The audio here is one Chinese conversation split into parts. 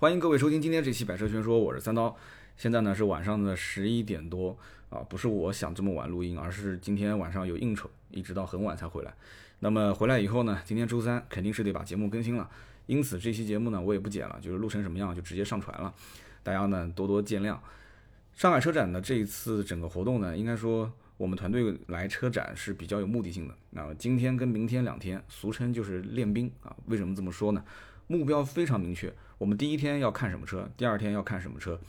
欢迎各位收听今天这期《百车全说》，我是三刀。现在呢是晚上的十一点多啊，不是我想这么晚录音，而是今天晚上有应酬，一直到很晚才回来。那么回来以后呢，今天周三肯定是得把节目更新了，因此这期节目呢我也不剪了，就是录成什么样就直接上传了，大家呢多多见谅。上海车展的这一次整个活动呢，应该说我们团队来车展是比较有目的性的。那今天跟明天两天，俗称就是练兵啊。为什么这么说呢？目标非常明确，我们第一天要看什么车，第二天要看什么车。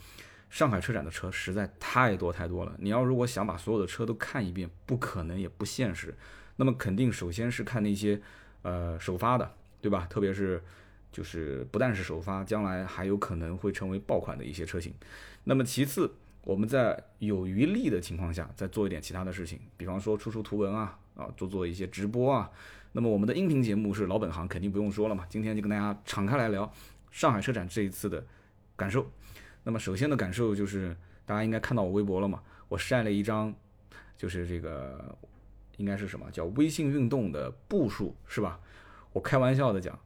上海车展的车实在太多太多了，你要如果想把所有的车都看一遍，不可能也不现实。那么肯定首先是看那些呃首发的，对吧？特别是就是不但是首发，将来还有可能会成为爆款的一些车型。那么其次，我们在有余力的情况下，再做一点其他的事情，比方说出出图文啊，啊做做一些直播啊。那么我们的音频节目是老本行，肯定不用说了嘛。今天就跟大家敞开来聊上海车展这一次的感受。那么首先的感受就是，大家应该看到我微博了嘛？我晒了一张，就是这个应该是什么叫微信运动的步数是吧？我开玩笑的讲，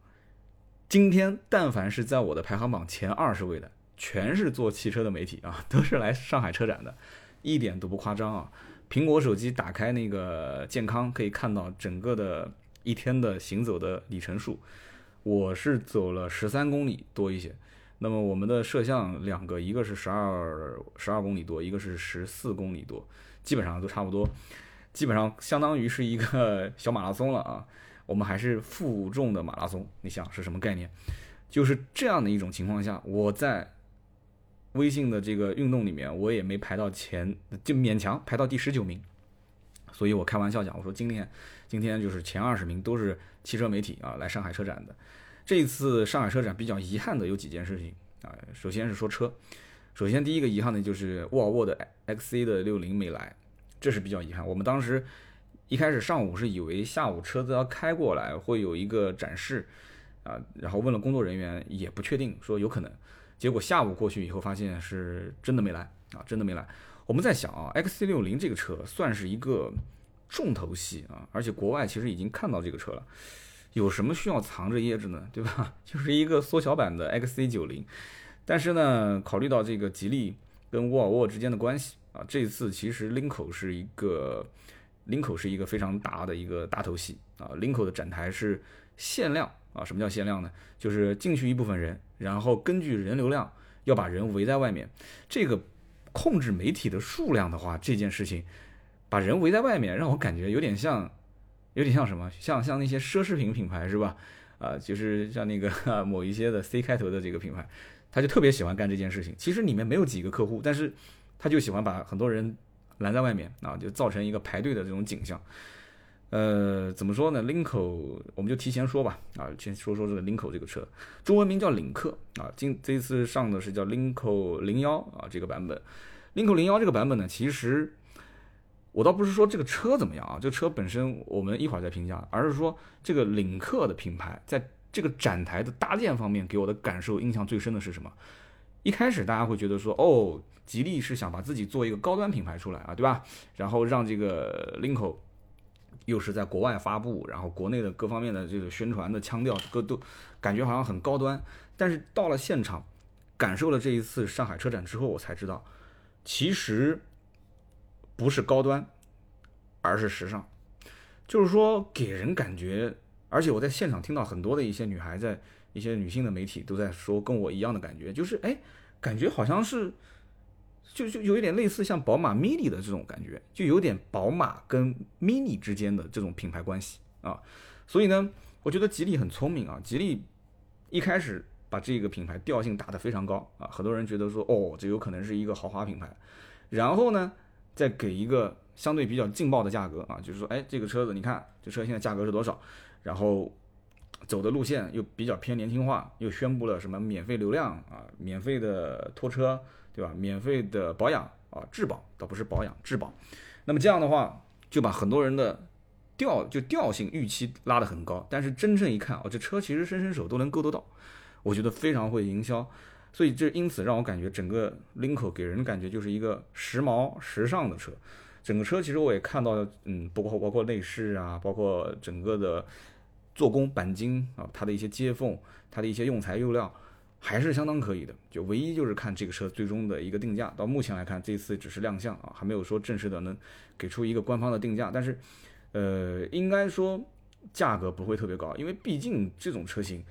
今天但凡是在我的排行榜前二十位的，全是做汽车的媒体啊，都是来上海车展的，一点都不夸张啊。苹果手机打开那个健康，可以看到整个的。一天的行走的里程数，我是走了十三公里多一些。那么我们的摄像两个，一个是十二十二公里多，一个是十四公里多，基本上都差不多，基本上相当于是一个小马拉松了啊。我们还是负重的马拉松，你想是什么概念？就是这样的一种情况下，我在微信的这个运动里面，我也没排到前，就勉强排到第十九名。所以我开玩笑讲，我说今天，今天就是前二十名都是汽车媒体啊，来上海车展的。这一次上海车展比较遗憾的有几件事情啊，首先是说车，首先第一个遗憾的就是沃尔沃的 XC 的六零没来，这是比较遗憾。我们当时一开始上午是以为下午车子要开过来会有一个展示啊，然后问了工作人员也不确定，说有可能。结果下午过去以后发现是真的没来啊，真的没来。我们在想啊，X C 六零这个车算是一个重头戏啊，而且国外其实已经看到这个车了，有什么需要藏着掖着呢？对吧？就是一个缩小版的 X C 九零，但是呢，考虑到这个吉利跟沃尔沃之间的关系啊，这次其实林口是一个林口是一个非常大的一个大头戏啊，林口的展台是限量啊，什么叫限量呢？就是进去一部分人，然后根据人流量要把人围在外面，这个。控制媒体的数量的话，这件事情把人围在外面，让我感觉有点像，有点像什么？像像那些奢侈品品牌是吧？啊，就是像那个 某一些的 C 开头的这个品牌，他就特别喜欢干这件事情。其实里面没有几个客户，但是他就喜欢把很多人拦在外面啊，就造成一个排队的这种景象。呃，怎么说呢？领口我们就提前说吧，啊，先说说这个领口这个车，中文名叫领克啊。今这次上的是叫领口零幺啊，这个版本。领口零幺这个版本呢，其实我倒不是说这个车怎么样啊，这个车本身我们一会儿再评价，而是说这个领克的品牌在这个展台的搭建方面给我的感受印象最深的是什么？一开始大家会觉得说，哦，吉利是想把自己做一个高端品牌出来啊，对吧？然后让这个领口。又是在国外发布，然后国内的各方面的这个宣传的腔调，各都感觉好像很高端。但是到了现场，感受了这一次上海车展之后，我才知道，其实不是高端，而是时尚。就是说，给人感觉，而且我在现场听到很多的一些女孩在一些女性的媒体都在说，跟我一样的感觉，就是哎，感觉好像是。就就有一点类似像宝马 Mini 的这种感觉，就有点宝马跟 Mini 之间的这种品牌关系啊，所以呢，我觉得吉利很聪明啊，吉利一开始把这个品牌调性打得非常高啊，很多人觉得说哦，这有可能是一个豪华品牌，然后呢，再给一个相对比较劲爆的价格啊，就是说，哎，这个车子你看，这车现在价格是多少？然后走的路线又比较偏年轻化，又宣布了什么免费流量啊，免费的拖车。对吧？免费的保养啊，质保倒不是保养，质保。那么这样的话，就把很多人的调就调性预期拉得很高。但是真正一看，哦，这车其实伸伸手都能够得到，我觉得非常会营销。所以这因此让我感觉整个 Linko 给人的感觉就是一个时髦时尚的车。整个车其实我也看到，嗯，包括包括内饰啊，包括整个的做工钣金啊，它的一些接缝，它的一些用材用料。还是相当可以的。就唯一就是看这个车最终的一个定价，到目前来看，这次只是亮相啊，还没有说正式的能给出一个官方的定价。但是，呃，应该说价格不会特别高，因为毕竟这种车型，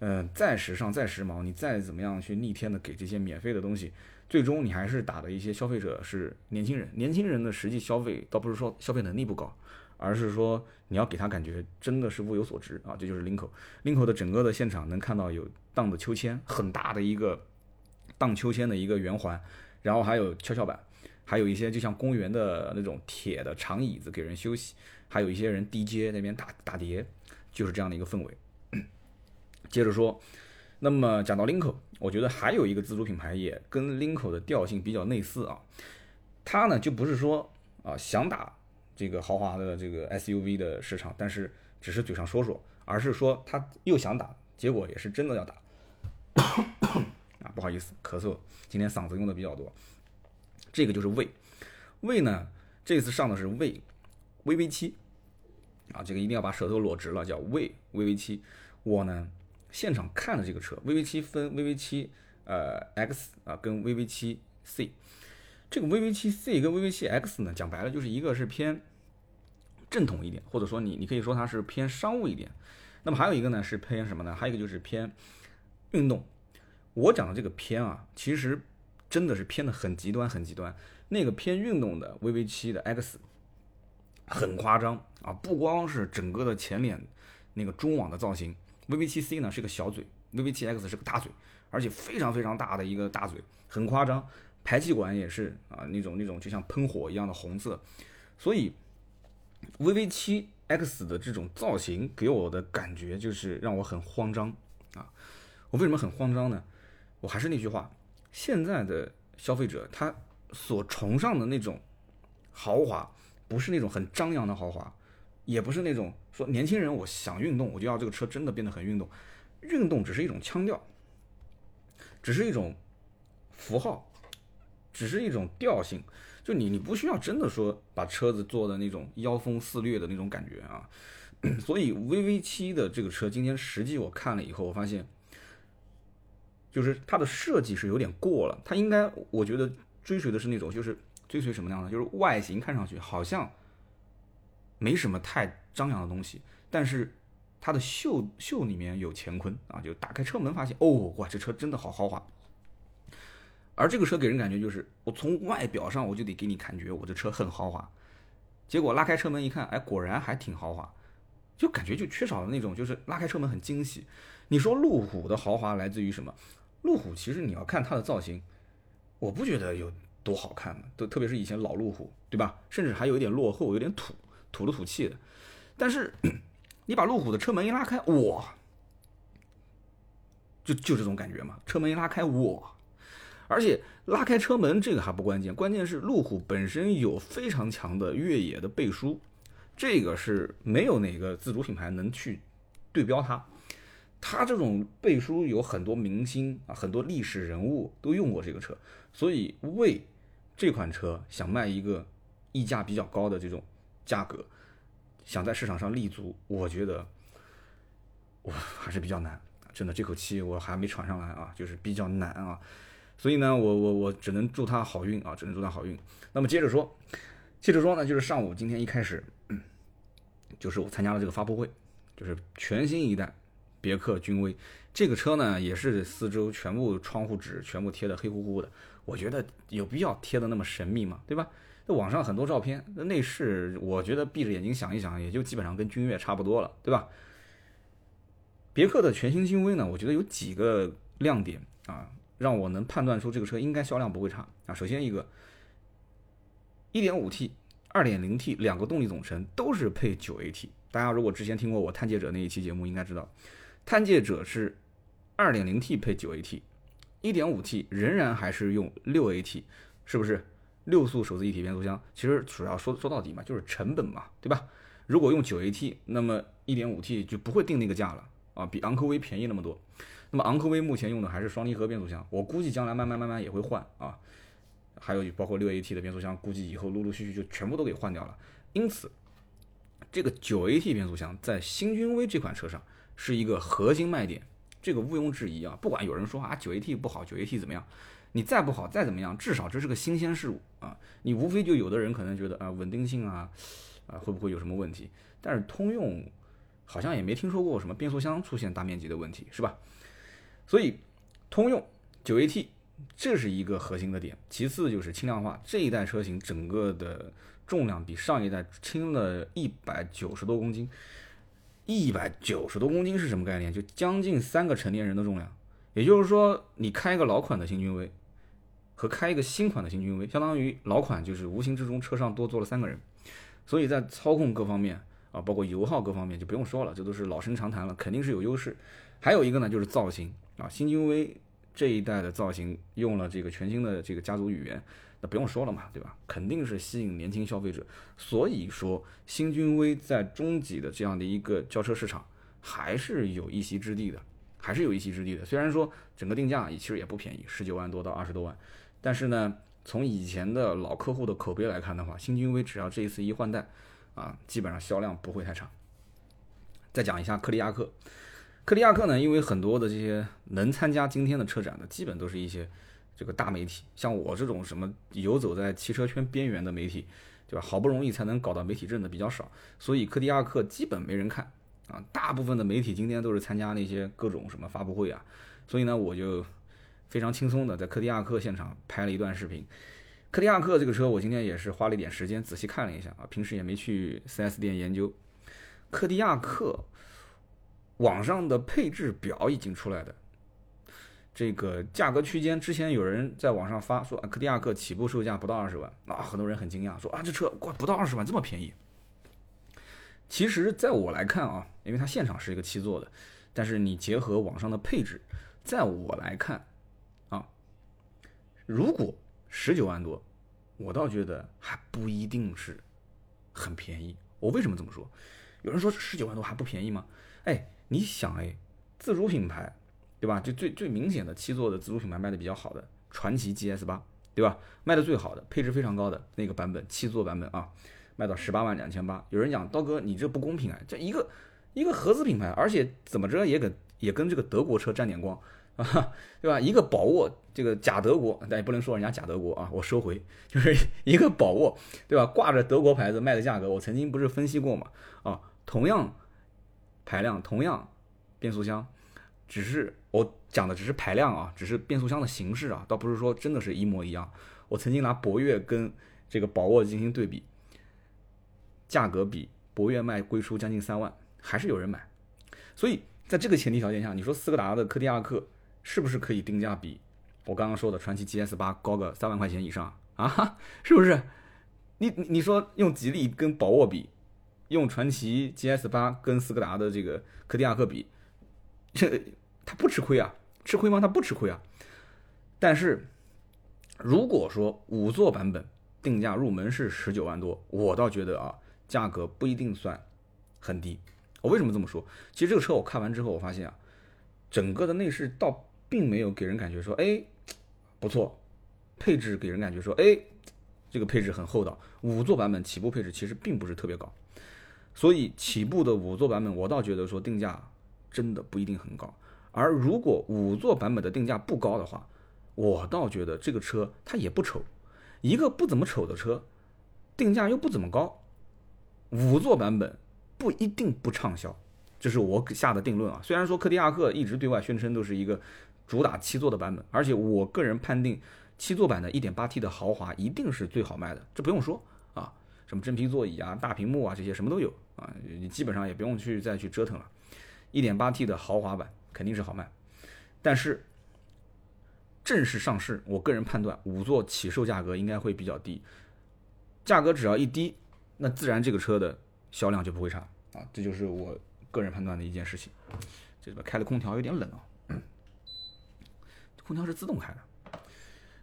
嗯，再时尚再时髦，你再怎么样去逆天的给这些免费的东西。最终你还是打的一些消费者是年轻人，年轻人的实际消费倒不是说消费能力不高，而是说你要给他感觉真的是物有所值啊，这就是林口。林口的整个的现场能看到有荡的秋千，很大的一个荡秋千的一个圆环，然后还有跷跷板，还有一些就像公园的那种铁的长椅子给人休息，还有一些人 DJ 那边打打碟，就是这样的一个氛围。接着说。那么讲到林口，我觉得还有一个自主品牌也跟林口的调性比较类似啊，它呢就不是说啊想打这个豪华的这个 SUV 的市场，但是只是嘴上说说，而是说他又想打，结果也是真的要打。啊，不好意思，咳嗽，今天嗓子用的比较多。这个就是魏，魏呢这次上的是魏 VV 七，啊，这个一定要把舌头裸直了，叫魏 VV 七，我呢。现场看的这个车，VV 七分 VV 七呃 X 啊跟 VV 七 C，这个 VV 七 C 跟 VV 七 X 呢，讲白了就是一个是偏正统一点，或者说你你可以说它是偏商务一点，那么还有一个呢是偏什么呢？还有一个就是偏运动。我讲的这个偏啊，其实真的是偏的很极端很极端。那个偏运动的 VV 七的 X 很夸张啊，不光是整个的前脸那个中网的造型。，VV 七 C 呢是个小嘴，VV 七 X 是个大嘴，而且非常非常大的一个大嘴，很夸张。排气管也是啊，那种那种就像喷火一样的红色。所以 VV7X 的这种造型给我的感觉就是让我很慌张啊。我为什么很慌张呢？我还是那句话，现在的消费者他所崇尚的那种豪华，不是那种很张扬的豪华。也不是那种说年轻人我想运动，我就要这个车真的变得很运动。运动只是一种腔调，只是一种符号，只是一种调性。就你你不需要真的说把车子做的那种妖风肆虐的那种感觉啊。所以 VV 七的这个车今天实际我看了以后，我发现就是它的设计是有点过了。它应该我觉得追随的是那种就是追随什么样的，就是外形看上去好像。没什么太张扬的东西，但是它的秀秀里面有乾坤啊！就打开车门发现，哦，哇，这车真的好豪华。而这个车给人感觉就是，我从外表上我就得给你感觉我这车很豪华，结果拉开车门一看，哎，果然还挺豪华，就感觉就缺少了那种就是拉开车门很惊喜。你说路虎的豪华来自于什么？路虎其实你要看它的造型，我不觉得有多好看的，都特别是以前老路虎，对吧？甚至还有一点落后，有点土。土了土气的，但是 你把路虎的车门一拉开，哇，就就这种感觉嘛。车门一拉开，哇，而且拉开车门这个还不关键，关键是路虎本身有非常强的越野的背书，这个是没有哪个自主品牌能去对标它。它这种背书有很多明星啊，很多历史人物都用过这个车，所以为这款车想卖一个溢价比较高的这种。价格想在市场上立足，我觉得我还是比较难，真的这口气我还没喘上来啊，就是比较难啊。所以呢，我我我只能祝他好运啊，只能祝他好运。那么接着说，接着说呢，就是上午今天一开始，就是我参加了这个发布会，就是全新一代别克君威这个车呢，也是四周全部窗户纸全部贴的黑乎乎的，我觉得有必要贴的那么神秘吗？对吧？网上很多照片，那内饰我觉得闭着眼睛想一想，也就基本上跟君越差不多了，对吧？别克的全新君威呢，我觉得有几个亮点啊，让我能判断出这个车应该销量不会差啊。首先一个，1.5T、2.0T 两个动力总成都是配 9AT，大家如果之前听过我探界者那一期节目，应该知道，探界者是 2.0T 配 9AT，1.5T 仍然还是用 6AT，是不是？六速手自一体变速箱，其实主要说说到底嘛，就是成本嘛，对吧？如果用九 AT，那么一点五 T 就不会定那个价了啊，比昂科威便宜那么多。那么昂科威目前用的还是双离合变速箱，我估计将来慢慢慢慢也会换啊。还有包括六 AT 的变速箱，估计以后陆陆续续就全部都给换掉了。因此，这个九 AT 变速箱在新君威这款车上是一个核心卖点，这个毋庸置疑啊。不管有人说啊九 AT 不好，九 AT 怎么样，你再不好再怎么样，至少这是个新鲜事物啊。你无非就有的人可能觉得啊稳定性啊啊会不会有什么问题？但是通用好像也没听说过什么变速箱出现大面积的问题，是吧？所以通用九 AT 这是一个核心的点，其次就是轻量化，这一代车型整个的。重量比上一代轻了一百九十多公斤，一百九十多公斤是什么概念？就将近三个成年人的重量。也就是说，你开一个老款的新君威和开一个新款的新君威，相当于老款就是无形之中车上多坐了三个人。所以在操控各方面啊，包括油耗各方面就不用说了，这都是老生常谈了，肯定是有优势。还有一个呢，就是造型啊，新君威这一代的造型用了这个全新的这个家族语言。那不用说了嘛，对吧？肯定是吸引年轻消费者。所以说，新君威在中级的这样的一个轿车市场还是有一席之地的，还是有一席之地的。虽然说整个定价也其实也不便宜，十九万多到二十多万，但是呢，从以前的老客户的口碑来看的话，新君威只要这一次一换代，啊，基本上销量不会太差。再讲一下柯迪亚克，柯迪亚克呢，因为很多的这些能参加今天的车展的，基本都是一些。这个大媒体，像我这种什么游走在汽车圈边缘的媒体，对吧？好不容易才能搞到媒体证的比较少，所以柯迪亚克基本没人看啊。大部分的媒体今天都是参加那些各种什么发布会啊，所以呢，我就非常轻松的在柯迪亚克现场拍了一段视频。柯迪亚克这个车，我今天也是花了一点时间仔细看了一下啊，平时也没去 4S 店研究。柯迪亚克网上的配置表已经出来的。这个价格区间，之前有人在网上发说，柯迪亚克起步售价不到二十万，啊，很多人很惊讶，说啊，这车过不到二十万这么便宜。其实，在我来看啊，因为它现场是一个七座的，但是你结合网上的配置，在我来看啊，如果十九万多，我倒觉得还不一定是很便宜。我为什么这么说？有人说十九万多还不便宜吗？哎，你想哎，自主品牌。对吧？就最最明显的七座的自主品牌卖的比较好的传祺 GS 八，对吧？卖的最好的配置非常高的那个版本七座版本啊，卖到十八万两千八。有人讲刀哥，你这不公平啊！这一个一个合资品牌，而且怎么着也跟也跟这个德国车沾点光啊，对吧？一个宝沃这个假德国，但也不能说人家假德国啊，我收回，就是一个宝沃，对吧？挂着德国牌子卖的价格，我曾经不是分析过嘛？啊，同样排量，同样变速箱。只是我讲的只是排量啊，只是变速箱的形式啊，倒不是说真的是一模一样。我曾经拿博越跟这个宝沃进行对比，价格比博越卖贵出将近三万，还是有人买。所以在这个前提条件下，你说斯柯达的柯迪亚克是不是可以定价比我刚刚说的传祺 GS 八高个三万块钱以上啊？是不是？你你说用吉利跟宝沃比，用传祺 GS 八跟斯柯达的这个柯迪亚克比，这？他不吃亏啊，吃亏吗？他不吃亏啊。但是，如果说五座版本定价入门是十九万多，我倒觉得啊，价格不一定算很低。我为什么这么说？其实这个车我看完之后，我发现啊，整个的内饰倒并没有给人感觉说，哎，不错。配置给人感觉说，哎，这个配置很厚道。五座版本起步配置其实并不是特别高，所以起步的五座版本，我倒觉得说定价真的不一定很高。而如果五座版本的定价不高的话，我倒觉得这个车它也不丑。一个不怎么丑的车，定价又不怎么高，五座版本不一定不畅销，这是我下的定论啊。虽然说柯迪亚克一直对外宣称都是一个主打七座的版本，而且我个人判定七座版的 1.8T 的豪华一定是最好卖的，这不用说啊，什么真皮座椅啊、大屏幕啊这些什么都有啊，你基本上也不用去再去折腾了。1.8T 的豪华版。肯定是好卖，但是正式上市，我个人判断五座起售价格应该会比较低，价格只要一低，那自然这个车的销量就不会差啊，这就是我个人判断的一件事情。这边开的空调有点冷啊，空调是自动开的。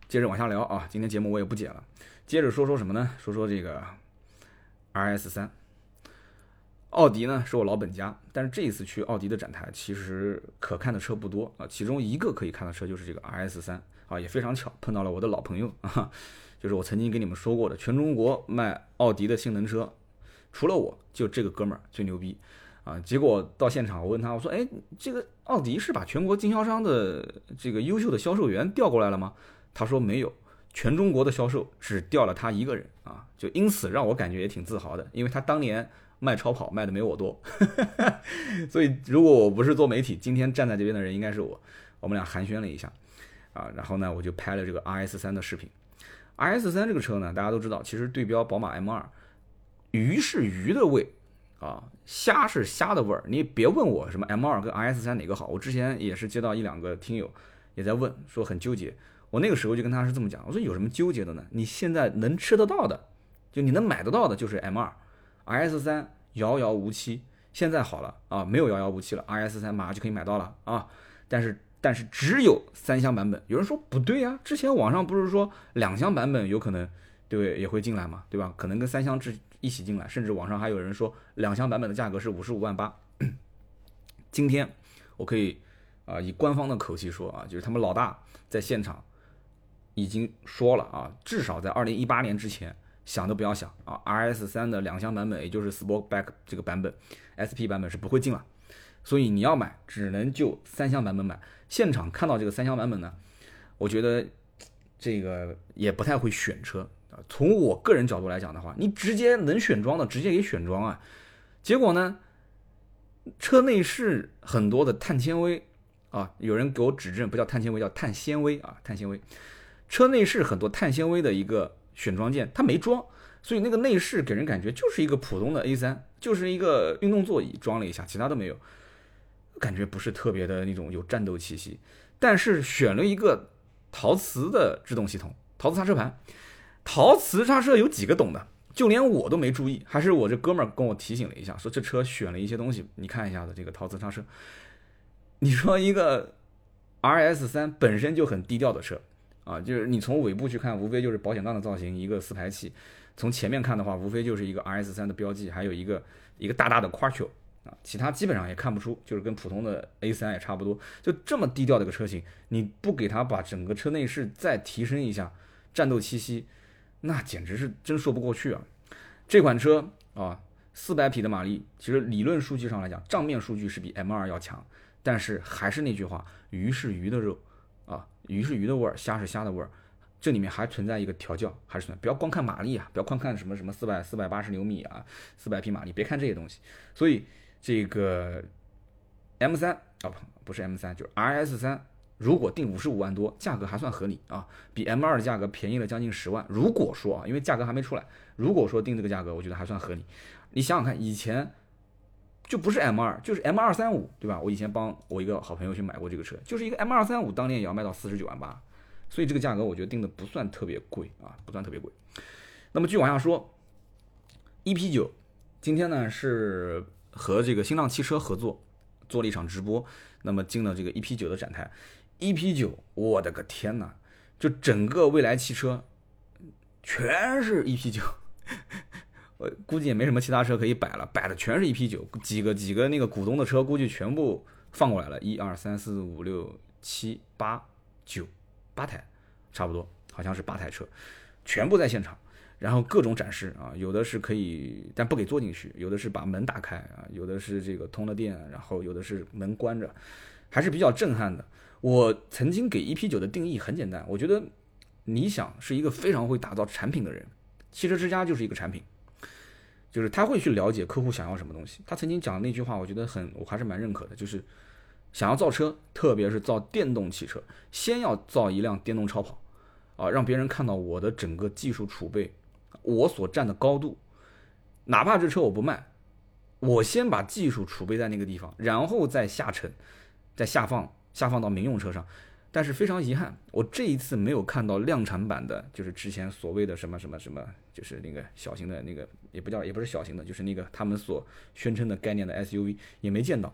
接着往下聊啊，今天节目我也不剪了，接着说说什么呢？说说这个 RS 三。奥迪呢是我老本家，但是这一次去奥迪的展台，其实可看的车不多啊。其中一个可以看的车就是这个 RS 三啊，也非常巧碰到了我的老朋友啊，就是我曾经跟你们说过的，全中国卖奥迪的性能车，除了我就这个哥们儿最牛逼啊，结果到现场我问他，我说，哎，这个奥迪是把全国经销商的这个优秀的销售员调过来了吗？他说没有，全中国的销售只调了他一个人啊，就因此让我感觉也挺自豪的，因为他当年卖超跑卖的没我多，所以如果我不是做媒体，今天站在这边的人应该是我。我们俩寒暄了一下，啊，然后呢，我就拍了这个 RS 三的视频。RS 三这个车呢，大家都知道，其实对标宝马 M 二，鱼是鱼的味，啊，虾是虾的味儿。你别问我什么 M 二跟 RS 三哪个好，我之前也是接到一两个听友也在问，说很纠结。我那个时候就跟他是这么讲，我说有什么纠结的呢？你现在能吃得到的，就你能买得到的，就是 M 二，RS 三遥遥无期。现在好了啊，没有遥遥无期了，RS 三马上就可以买到了啊，但是。但是只有三厢版本，有人说不对啊，之前网上不是说两厢版本有可能对也会进来嘛，对吧？可能跟三厢制一起进来，甚至网上还有人说两厢版本的价格是五十五万八。今天我可以啊以官方的口气说啊，就是他们老大在现场已经说了啊，至少在二零一八年之前想都不要想啊，RS 三的两厢版本，也就是 Sportback 这个版本，SP 版本是不会进了。所以你要买，只能就三厢版本买。现场看到这个三厢版本呢，我觉得这个也不太会选车从我个人角度来讲的话，你直接能选装的直接给选装啊。结果呢，车内饰很多的碳纤维啊，有人给我指正，不叫碳纤维，叫碳纤维啊，碳纤维。车内饰很多碳纤维的一个选装件，它没装，所以那个内饰给人感觉就是一个普通的 A3，就是一个运动座椅装了一下，其他都没有。感觉不是特别的那种有战斗气息，但是选了一个陶瓷的制动系统，陶瓷刹车盘。陶瓷刹车有几个懂的，就连我都没注意，还是我这哥们儿跟我提醒了一下，说这车选了一些东西，你看一下子这个陶瓷刹车。你说一个 RS 三本身就很低调的车啊，就是你从尾部去看，无非就是保险杠的造型，一个四排气；从前面看的话，无非就是一个 RS 三的标记，还有一个一个大大的 Quattro 啊。其他基本上也看不出，就是跟普通的 A3 也差不多，就这么低调的一个车型，你不给它把整个车内饰再提升一下，战斗气息，那简直是真说不过去啊！这款车啊，四百匹的马力，其实理论数据上来讲，账面数据是比 M2 要强，但是还是那句话，鱼是鱼的肉啊，鱼是鱼的味儿，虾是虾的味儿，这里面还存在一个调教，还是存在，不要光看马力啊，不要光看什么什么四百四百八十牛米啊，四百匹马力，别看这些东西，所以。这个 M 三啊不不是 M 三就是 RS 三，如果定五十五万多，价格还算合理啊，比 M 二的价格便宜了将近十万。如果说啊，因为价格还没出来，如果说定这个价格，我觉得还算合理。你想想看，以前就不是 M 二，就是 M 二三五，对吧？我以前帮我一个好朋友去买过这个车，就是一个 M 二三五，当年也要卖到四十九万八，所以这个价格我觉得定的不算特别贵啊，不算特别贵。那么继续往下说，EP 九，今天呢是。和这个新浪汽车合作做了一场直播，那么进了这个 EP 九的展台，EP 九，我的个天呐，就整个未来汽车全是 EP 九，我估计也没什么其他车可以摆了，摆的全是 EP 九，几个几个那个股东的车估计全部放过来了，一二三四五六七八九八台，差不多好像是八台车，全部在现场。然后各种展示啊，有的是可以，但不给坐进去；有的是把门打开啊，有的是这个通了电，然后有的是门关着，还是比较震撼的。我曾经给 EP 九的定义很简单，我觉得你想是一个非常会打造产品的人，汽车之家就是一个产品，就是他会去了解客户想要什么东西。他曾经讲的那句话，我觉得很，我还是蛮认可的，就是想要造车，特别是造电动汽车，先要造一辆电动超跑啊，让别人看到我的整个技术储备。我所站的高度，哪怕这车我不卖，我先把技术储备在那个地方，然后再下沉，再下放，下放到民用车上。但是非常遗憾，我这一次没有看到量产版的，就是之前所谓的什么什么什么，就是那个小型的那个，也不叫，也不是小型的，就是那个他们所宣称的概念的 SUV 也没见到。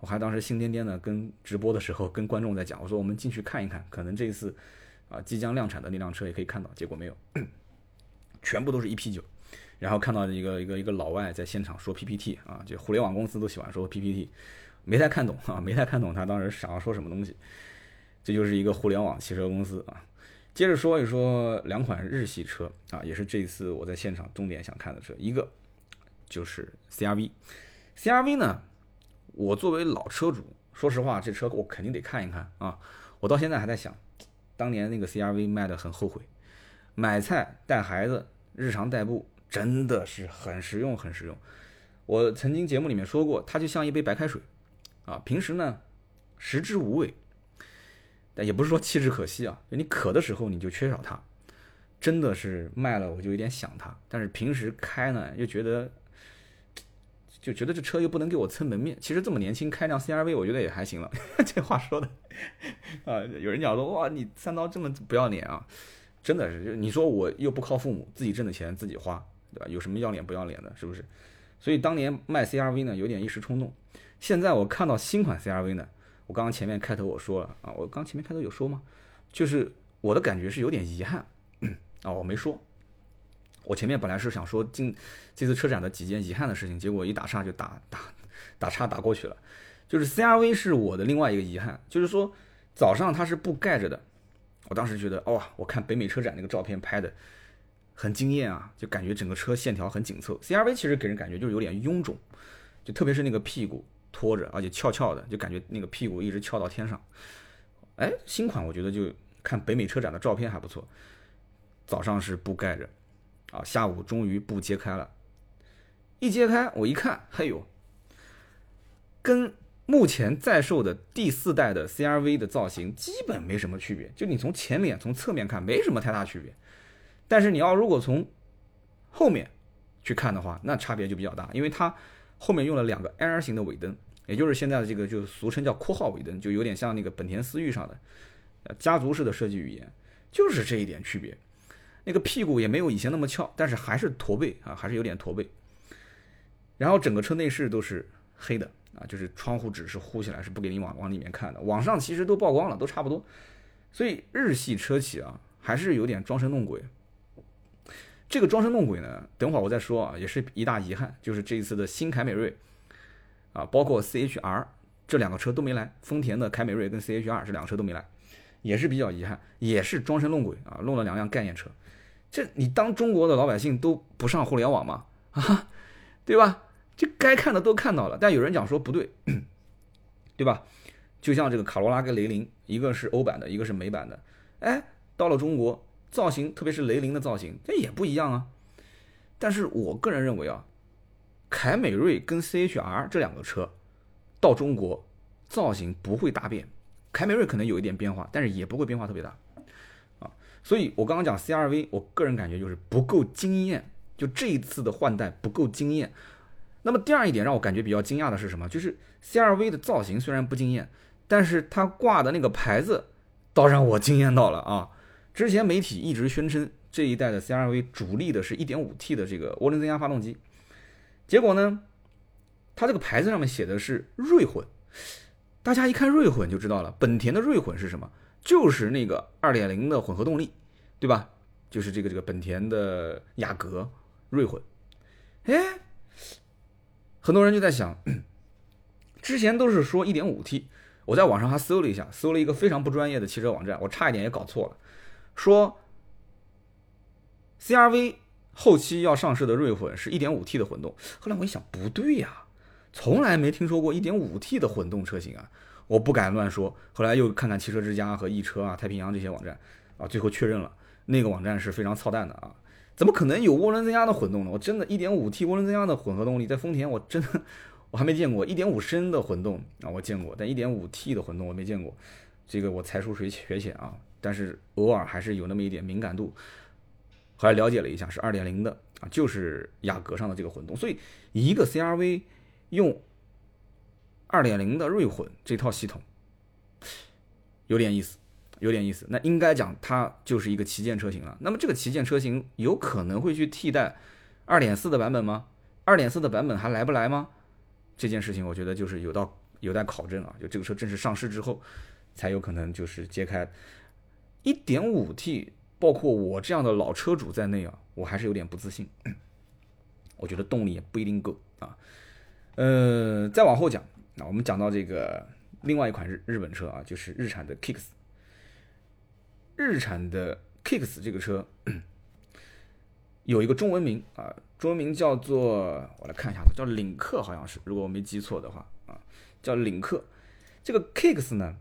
我还当时心颠颠的跟直播的时候跟观众在讲，我说我们进去看一看，可能这一次啊即将量产的那辆车也可以看到，结果没有。全部都是一 P 九，然后看到一个一个一个老外在现场说 PPT 啊，就互联网公司都喜欢说 PPT，没太看懂啊，没太看懂他当时想要说什么东西。这就是一个互联网汽车公司啊。接着说一说两款日系车啊，也是这次我在现场重点想看的车，一个就是 CRV，CRV 呢，我作为老车主，说实话，这车我肯定得看一看啊。我到现在还在想，当年那个 CRV 卖的很后悔，买菜带孩子、日常代步真的是很实用，很实用。我曾经节目里面说过，它就像一杯白开水啊，平时呢食之无味，但也不是说弃之可惜啊，就你渴的时候你就缺少它。真的是卖了我就有点想它，但是平时开呢又觉得，就觉得这车又不能给我蹭门面。其实这么年轻开辆 CRV，我觉得也还行了。这话说的啊，有人讲说哇，你三刀这么不要脸啊！真的是，你说我又不靠父母，自己挣的钱自己花，对吧？有什么要脸不要脸的，是不是？所以当年卖 CRV 呢，有点一时冲动。现在我看到新款 CRV 呢，我刚刚前面开头我说了啊，我刚前面开头有说吗？就是我的感觉是有点遗憾。啊，我没说。我前面本来是想说进这次车展的几件遗憾的事情，结果一打岔就打打打岔打过去了。就是 CRV 是我的另外一个遗憾，就是说早上它是不盖着的。我当时觉得，哇，我看北美车展那个照片拍的很惊艳啊，就感觉整个车线条很紧凑。CRV 其实给人感觉就是有点臃肿，就特别是那个屁股拖着，而且翘翘的，就感觉那个屁股一直翘到天上。哎，新款我觉得就看北美车展的照片还不错。早上是布盖着，啊，下午终于布揭开了，一揭开我一看，嘿呦，跟目前在售的第四代的 CRV 的造型基本没什么区别，就你从前脸从侧面看没什么太大区别，但是你要如果从后面去看的话，那差别就比较大，因为它后面用了两个 L 型的尾灯，也就是现在的这个就俗称叫括号尾灯，就有点像那个本田思域上的家族式的设计语言，就是这一点区别。那个屁股也没有以前那么翘，但是还是驼背啊，还是有点驼背。然后整个车内饰都是黑的啊，就是窗户纸是糊起来，是不给你往往里面看的。网上其实都曝光了，都差不多。所以日系车企啊，还是有点装神弄鬼。这个装神弄鬼呢，等会儿我再说啊，也是一大遗憾，就是这一次的新凯美瑞啊，包括 CHR 这两个车都没来，丰田的凯美瑞跟 CHR 这两个车都没来，也是比较遗憾，也是装神弄鬼啊，弄了两辆概念车。这你当中国的老百姓都不上互联网吗？啊，对吧？这该看的都看到了，但有人讲说不对，对吧？就像这个卡罗拉跟雷凌，一个是欧版的，一个是美版的，哎，到了中国造型，特别是雷凌的造型，这也不一样啊。但是我个人认为啊，凯美瑞跟 CHR 这两个车到中国造型不会大变，凯美瑞可能有一点变化，但是也不会变化特别大啊。所以，我刚刚讲 CRV，我个人感觉就是不够惊艳，就这一次的换代不够惊艳。那么第二一点让我感觉比较惊讶的是什么？就是 CRV 的造型虽然不惊艳，但是它挂的那个牌子倒让我惊艳到了啊！之前媒体一直宣称这一代的 CRV 主力的是一点五 T 的这个涡轮增压发动机，结果呢，它这个牌子上面写的是锐混，大家一看锐混就知道了，本田的锐混是什么？就是那个二点零的混合动力，对吧？就是这个这个本田的雅阁锐混。哎，很多人就在想，之前都是说一点五 T，我在网上还搜了一下，搜了一个非常不专业的汽车网站，我差一点也搞错了，说 CRV 后期要上市的锐混是一点五 T 的混动。后来我一想，不对呀，从来没听说过一点五 T 的混动车型啊。我不敢乱说，后来又看看汽车之家和易车啊、太平洋这些网站，啊，最后确认了那个网站是非常操蛋的啊！怎么可能有涡轮增压的混动呢？我真的 1.5T 涡轮增压的混合动力在丰田，我真的 我还没见过1.5升的混动啊，我见过，但 1.5T 的混动我没见过，这个我才疏学学浅啊，但是偶尔还是有那么一点敏感度。后来了解了一下，是2.0的啊，就是雅阁上的这个混动，所以一个 CRV 用。二点零的锐混这套系统有点意思，有点意思。那应该讲它就是一个旗舰车型了。那么这个旗舰车型有可能会去替代二点四的版本吗？二点四的版本还来不来吗？这件事情我觉得就是有到有待考证啊。就这个车正式上市之后，才有可能就是揭开。一点五 T，包括我这样的老车主在内啊，我还是有点不自信。我觉得动力也不一定够啊。呃，再往后讲。那我们讲到这个另外一款日日本车啊，就是日产的 Kicks。日产的 Kicks 这个车有一个中文名啊，中文名叫做我来看一下，叫领克，好像是，如果我没记错的话啊，叫领克。这个 Kicks 呢，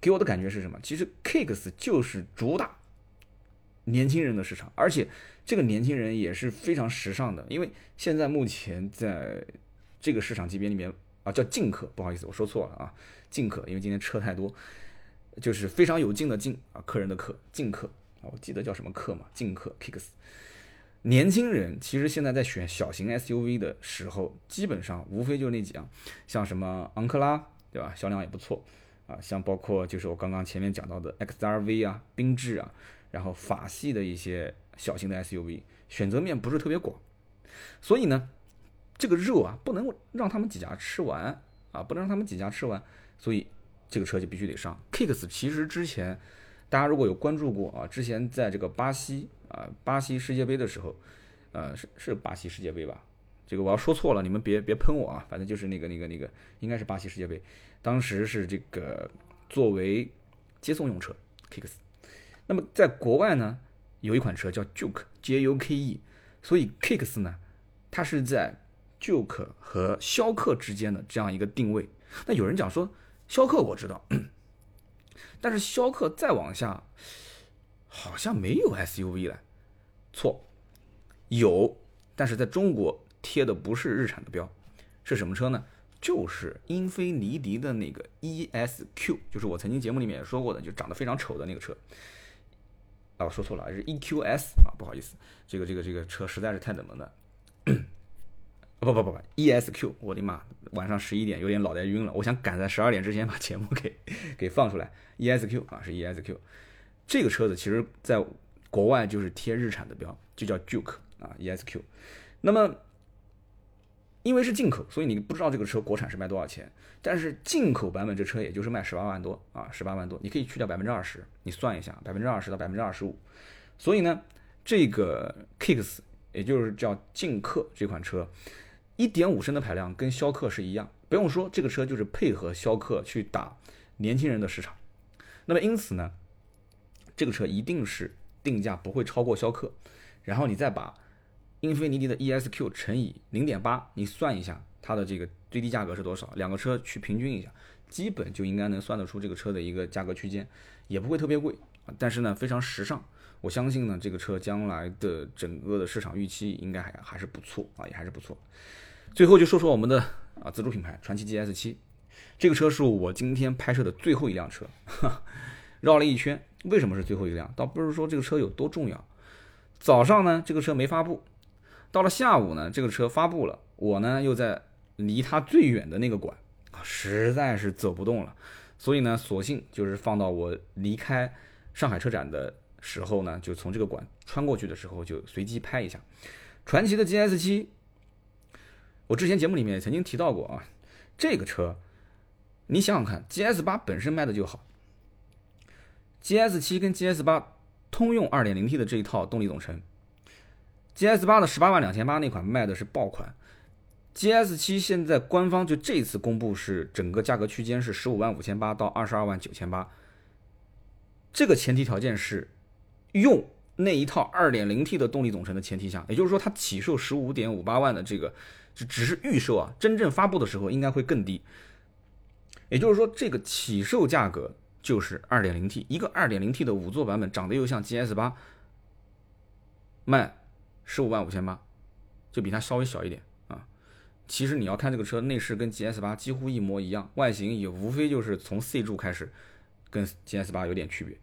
给我的感觉是什么？其实 Kicks 就是主打年轻人的市场，而且这个年轻人也是非常时尚的，因为现在目前在这个市场级别里面啊，叫劲客，不好意思，我说错了啊，劲客，因为今天车太多，就是非常有劲的劲啊，客人的客，劲客啊，我记得叫什么客嘛，劲客 Kicks。年轻人其实现在在选小型 SUV 的时候，基本上无非就那几样，像什么昂克拉，对吧？销量也不错啊，像包括就是我刚刚前面讲到的 XRV 啊、缤智啊。然后法系的一些小型的 SUV 选择面不是特别广，所以呢，这个肉啊不能让他们几家吃完啊，不能让他们几家吃完，所以这个车就必须得上。Kicks 其实之前大家如果有关注过啊，之前在这个巴西啊巴西世界杯的时候，呃是是巴西世界杯吧？这个我要说错了，你们别别喷我啊，反正就是那个那个那个应该是巴西世界杯，当时是这个作为接送用车 Kicks。那么在国外呢，有一款车叫 Juke，J U K E，所以 Kicks 呢，它是在 Juke 和逍客之间的这样一个定位。那有人讲说，逍客我知道，但是逍客再往下，好像没有 SUV 了。错，有，但是在中国贴的不是日产的标，是什么车呢？就是英菲尼迪的那个 ESQ，就是我曾经节目里面也说过的，就长得非常丑的那个车。啊，我说错了，是 EQS 啊，不好意思，这个这个这个车实在是太冷门了。不不不不，ESQ，我的妈，晚上十一点有点脑袋晕了，我想赶在十二点之前把节目给给放出来。ESQ 啊，是 ESQ，这个车子其实在国外就是贴日产的标，就叫 Juke 啊，ESQ。那么因为是进口，所以你不知道这个车国产是卖多少钱。但是进口版本这车也就是卖十八万多啊，十八万多，你可以去掉百分之二十，你算一下，百分之二十到百分之二十五。所以呢，这个 Kicks 也就是叫劲客这款车，一点五升的排量跟逍客是一样，不用说，这个车就是配合逍客去打年轻人的市场。那么因此呢，这个车一定是定价不会超过逍客，然后你再把。英菲尼迪的 ESQ 乘以零点八，你算一下它的这个最低价格是多少？两个车去平均一下，基本就应该能算得出这个车的一个价格区间，也不会特别贵。但是呢，非常时尚，我相信呢，这个车将来的整个的市场预期应该还还是不错啊，也还是不错。最后就说说我们的啊自主品牌传祺 GS 七，这个车是我今天拍摄的最后一辆车，绕了一圈，为什么是最后一辆？倒不是说这个车有多重要，早上呢这个车没发布。到了下午呢，这个车发布了，我呢又在离它最远的那个馆啊，实在是走不动了，所以呢，索性就是放到我离开上海车展的时候呢，就从这个馆穿过去的时候就随机拍一下。传奇的 GS 七，我之前节目里面也曾经提到过啊，这个车，你想想看，GS 八本身卖的就好，GS 七跟 GS 八通用 2.0T 的这一套动力总成。G S 八的十八万两千八那款卖的是爆款，G S 七现在官方就这次公布是整个价格区间是十五万五千八到二十二万九千八，这个前提条件是用那一套二点零 T 的动力总成的前提下，也就是说它起售十五点五八万的这个只只是预售啊，真正发布的时候应该会更低，也就是说这个起售价格就是二点零 T 一个二点零 T 的五座版本长得又像 G S 八卖。十五万五千八，就比它稍微小一点啊。其实你要看这个车内饰跟 GS 八几乎一模一样，外形也无非就是从 C 柱开始，跟 GS 八有点区别。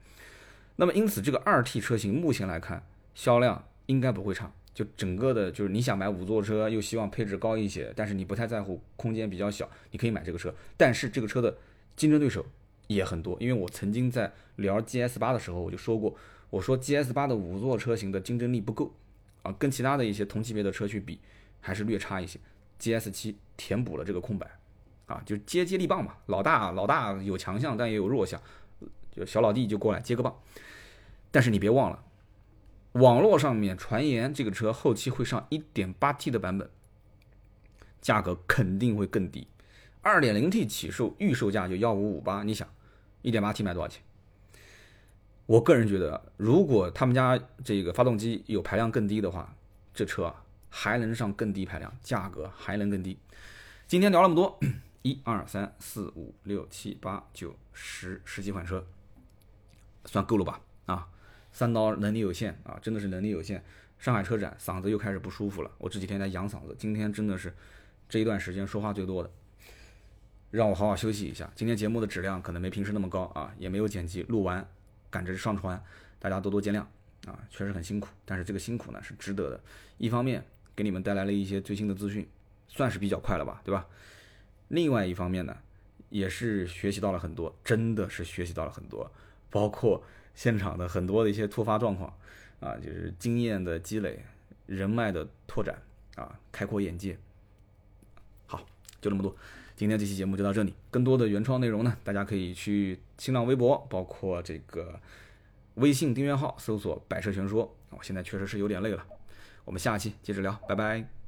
那么因此这个二 T 车型目前来看销量应该不会差。就整个的，就是你想买五座车又希望配置高一些，但是你不太在乎空间比较小，你可以买这个车。但是这个车的竞争对手也很多，因为我曾经在聊 GS 八的时候我就说过，我说 GS 八的五座车型的竞争力不够。啊，跟其他的一些同级别的车去比，还是略差一些。GS 七填补了这个空白，啊，就接接力棒嘛，老大老大有强项，但也有弱项，就小老弟就过来接个棒。但是你别忘了，网络上面传言这个车后期会上 1.8T 的版本，价格肯定会更低。2.0T 起售预售价就幺五五八，你想，1.8T 卖多少钱？我个人觉得，如果他们家这个发动机有排量更低的话，这车还能上更低排量，价格还能更低。今天聊那么多，一二三四五六七八九十十几款车，算够了吧？啊，三刀能力有限啊，真的是能力有限。上海车展，嗓子又开始不舒服了。我这几天在养嗓子，今天真的是这一段时间说话最多的，让我好好休息一下。今天节目的质量可能没平时那么高啊，也没有剪辑，录完赶着上传，大家多多见谅啊，确实很辛苦。但是这个辛苦呢是值得的，一方面给你们带来了一些最新的资讯，算是比较快了吧，对吧？另外一方面呢，也是学习到了很多，真的是学习到了很多，包括现场的很多的一些突发状况。啊，就是经验的积累，人脉的拓展，啊，开阔眼界。好，就这么多。今天这期节目就到这里。更多的原创内容呢，大家可以去新浪微博，包括这个微信订阅号搜索“百车全说”。我现在确实是有点累了，我们下期接着聊，拜拜。